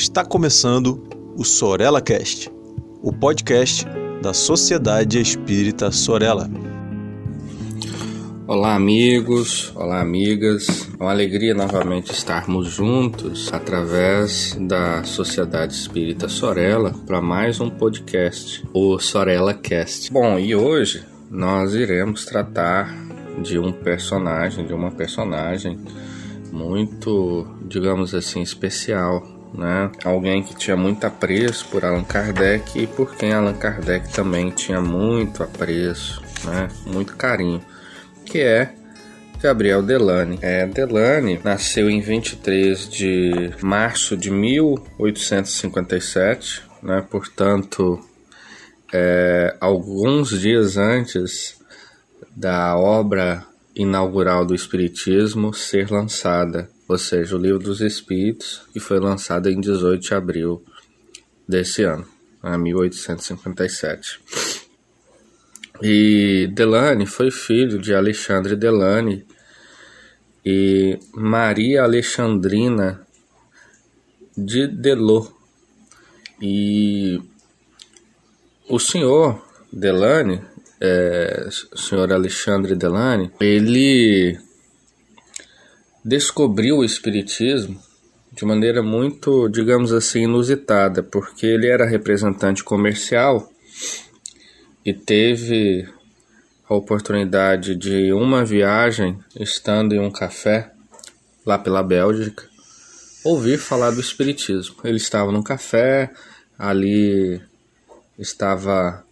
Está começando o Sorella Cast, o podcast da Sociedade Espírita Sorella. Olá, amigos, olá, amigas. É uma alegria novamente estarmos juntos através da Sociedade Espírita Sorella para mais um podcast, o Sorella Cast. Bom, e hoje nós iremos tratar de um personagem, de uma personagem muito, digamos assim, especial, né? Alguém que tinha muito apreço por Allan Kardec e por quem Allan Kardec também tinha muito apreço, né? Muito carinho, que é Gabriel Delane. É, Delane nasceu em 23 de março de 1857, né? Portanto, é, alguns dias antes da obra inaugural do Espiritismo ser lançada, ou seja, o Livro dos Espíritos, que foi lançado em 18 de abril desse ano, a 1857. E Delane foi filho de Alexandre Delane e Maria Alexandrina de Delô. E o senhor Delane é, senhor Alexandre Delane, ele descobriu o Espiritismo de maneira muito, digamos assim, inusitada, porque ele era representante comercial e teve a oportunidade de uma viagem, estando em um café lá pela Bélgica, ouvir falar do Espiritismo. Ele estava num café, ali estava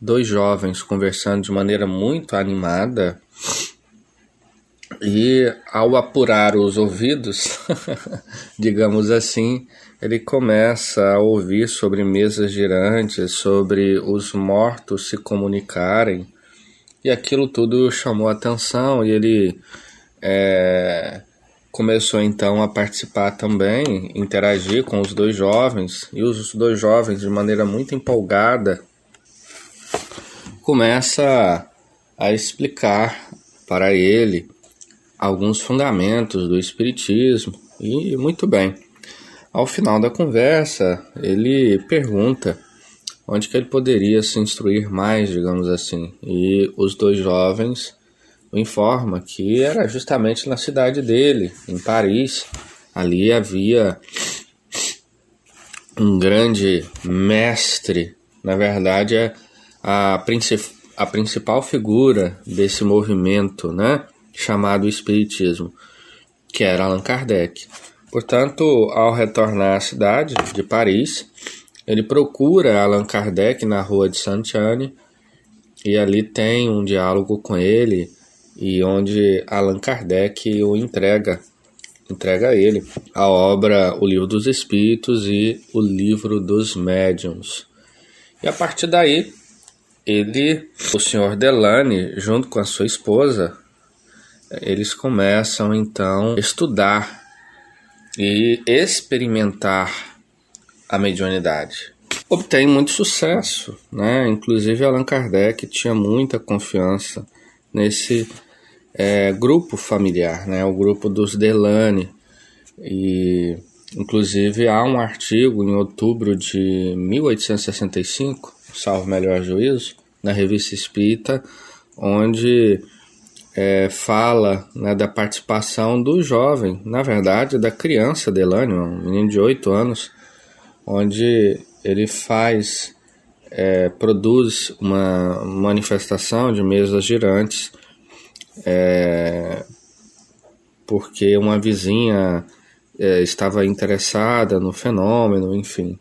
dois jovens conversando de maneira muito animada e ao apurar os ouvidos, digamos assim, ele começa a ouvir sobre mesas girantes, sobre os mortos se comunicarem, e aquilo tudo chamou atenção e ele é, começou então a participar também, interagir com os dois jovens, e os dois jovens, de maneira muito empolgada, começa a explicar para ele alguns fundamentos do Espiritismo e muito bem. Ao final da conversa, ele pergunta onde que ele poderia se instruir mais, digamos assim, e os dois jovens o informam que era justamente na cidade dele, em Paris. Ali havia um grande mestre, na verdade é a, princip a principal figura desse movimento, né, chamado Espiritismo, que era Allan Kardec. Portanto, ao retornar à cidade de Paris, ele procura Allan Kardec na rua de Saint-Anne e ali tem um diálogo com ele e onde Allan Kardec o entrega entrega a ele a obra O Livro dos Espíritos e O Livro dos Médiuns. E a partir daí ele, o senhor Delane, junto com a sua esposa, eles começam então a estudar e experimentar a mediunidade. Obtém muito sucesso, né? Inclusive Allan Kardec tinha muita confiança nesse é, grupo familiar, né? O grupo dos Delane e inclusive há um artigo em outubro de 1865 salvo melhor juízo, na revista Espírita, onde é, fala né, da participação do jovem, na verdade, da criança Delane, um menino de 8 anos, onde ele faz, é, produz uma manifestação de mesas girantes, é, porque uma vizinha é, estava interessada no fenômeno, enfim.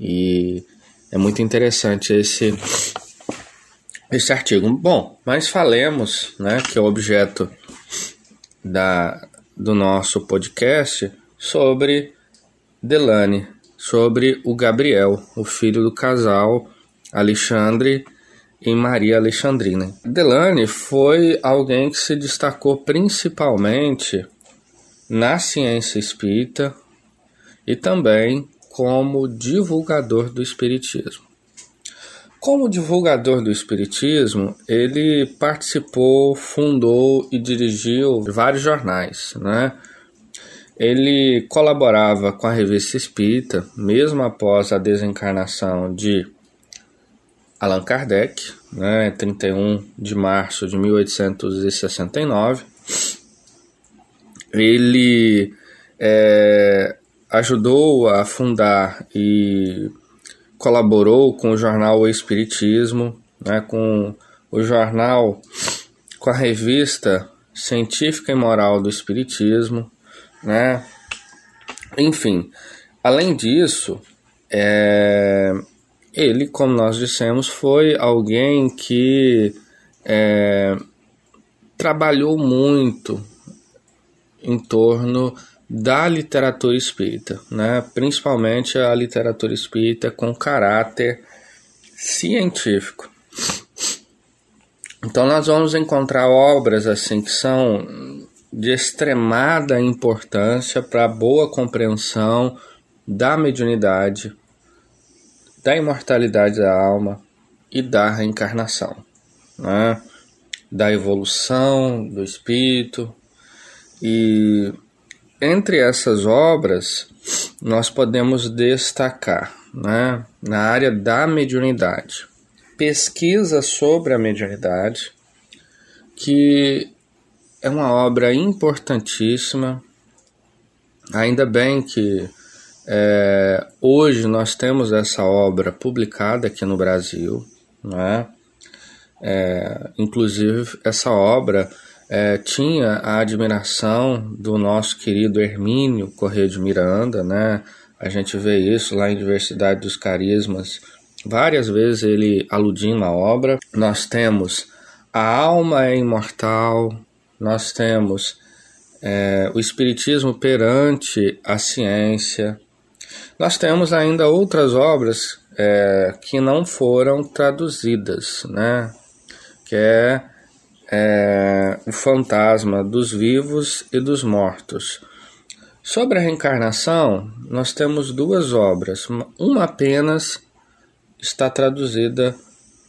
E é muito interessante esse, esse artigo. Bom, mas falemos, né, que é o objeto da, do nosso podcast, sobre Delane, sobre o Gabriel, o filho do casal Alexandre e Maria Alexandrina. Delane foi alguém que se destacou principalmente na ciência espírita e também como divulgador do Espiritismo. Como divulgador do Espiritismo, ele participou, fundou e dirigiu vários jornais, né? ele colaborava com a revista Espírita, mesmo após a desencarnação de Allan Kardec, né, 31 de março de 1869. Ele é, ajudou a fundar e colaborou com o jornal O Espiritismo, né, com o jornal, com a revista Científica e Moral do Espiritismo, né? Enfim, além disso, é, ele, como nós dissemos, foi alguém que é, trabalhou muito em torno da literatura espírita, né? principalmente a literatura espírita com caráter científico. Então nós vamos encontrar obras assim que são de extremada importância para a boa compreensão da mediunidade, da imortalidade da alma e da reencarnação, né? da evolução do espírito. E entre essas obras, nós podemos destacar né? na área da mediunidade pesquisa sobre a mediunidade, que é uma obra importantíssima. Ainda bem que é, hoje nós temos essa obra publicada aqui no Brasil, né? É, inclusive essa obra é, tinha a admiração do nosso querido Hermínio Correia de Miranda, né? A gente vê isso lá em Diversidade dos Carismas, várias vezes ele aludindo à obra. Nós temos a alma é imortal, nós temos é, o Espiritismo perante a ciência. Nós temos ainda outras obras é, que não foram traduzidas, né? que é, é o fantasma dos vivos e dos mortos. Sobre a reencarnação, nós temos duas obras, uma apenas está traduzida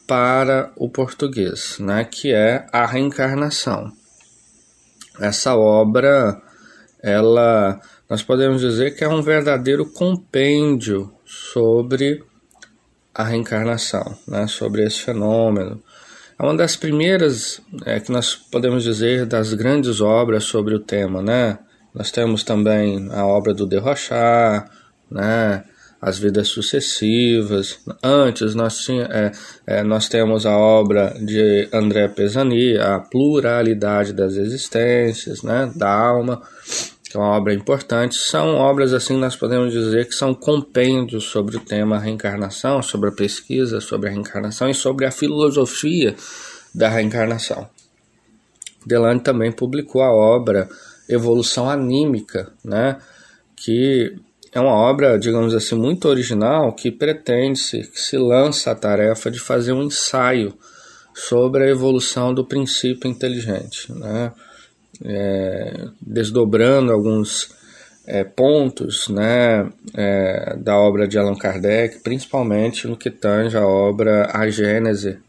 para o português, né, que é a reencarnação. Essa obra, ela, nós podemos dizer que é um verdadeiro compêndio sobre a reencarnação, né, sobre esse fenômeno. É uma das primeiras é, que nós podemos dizer das grandes obras sobre o tema, né? Nós temos também a obra do De Rochard, né? as vidas sucessivas. Antes nós, tinha, é, é, nós temos a obra de André Pesani, a pluralidade das existências, né, da alma, que é uma obra importante. São obras assim nós podemos dizer que são compêndios sobre o tema reencarnação, sobre a pesquisa sobre a reencarnação e sobre a filosofia da reencarnação. Delane também publicou a obra Evolução Anímica, né, que é uma obra, digamos assim, muito original que pretende-se, que se lança a tarefa de fazer um ensaio sobre a evolução do princípio inteligente, né? É, desdobrando alguns é, pontos né, é, da obra de Allan Kardec, principalmente no que tange a obra A Gênese,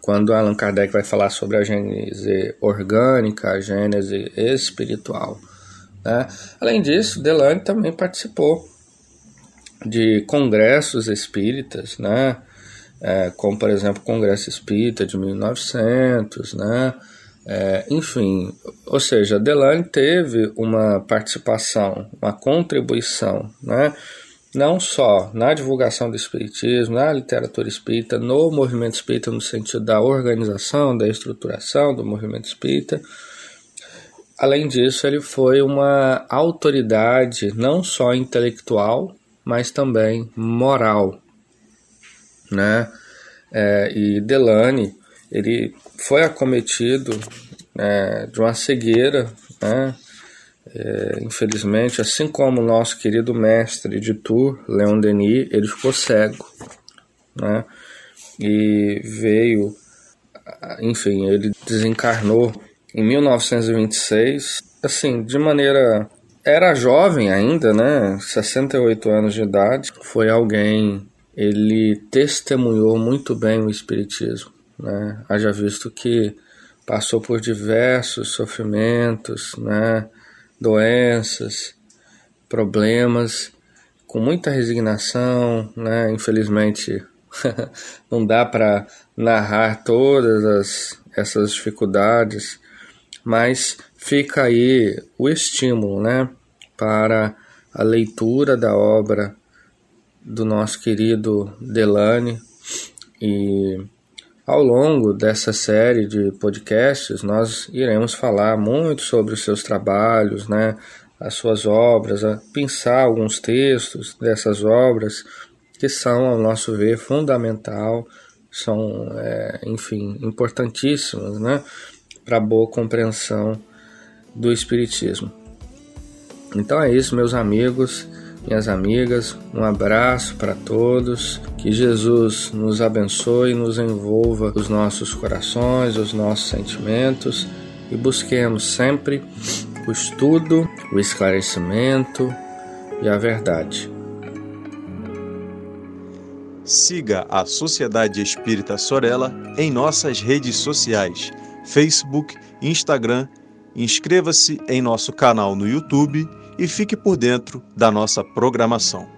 quando Allan Kardec vai falar sobre a gênese orgânica, a gênese espiritual. Né? Além disso, Delane também participou de congressos espíritas, né? É, como por exemplo o Congresso Espírita de 1900, né? É, enfim, ou seja, Delane teve uma participação, uma contribuição, né? não só na divulgação do Espiritismo, na literatura espírita, no movimento espírita, no sentido da organização, da estruturação do movimento espírita, Além disso, ele foi uma autoridade não só intelectual, mas também moral, né? É, e Delane, ele foi acometido é, de uma cegueira, né? É, infelizmente, assim como o nosso querido mestre de Tours, Leon Denis, ele ficou cego, né? E veio, enfim, ele desencarnou em 1926, assim, de maneira era jovem ainda, né? 68 anos de idade. Foi alguém, ele testemunhou muito bem o espiritismo, né? Haja visto que passou por diversos sofrimentos, né? doenças, problemas, com muita resignação, né? Infelizmente não dá para narrar todas as, essas dificuldades, mas fica aí o estímulo, né, para a leitura da obra do nosso querido Delane e ao longo dessa série de podcasts nós iremos falar muito sobre os seus trabalhos, né, as suas obras, pensar alguns textos dessas obras que são, ao nosso ver, fundamental, são, é, enfim, importantíssimas, né, para a boa compreensão do Espiritismo. Então é isso, meus amigos, minhas amigas, um abraço para todos, que Jesus nos abençoe e nos envolva os nossos corações, os nossos sentimentos e busquemos sempre o estudo, o esclarecimento e a verdade. Siga a Sociedade Espírita Sorella em nossas redes sociais, Facebook, Instagram. Inscreva-se em nosso canal no YouTube e fique por dentro da nossa programação.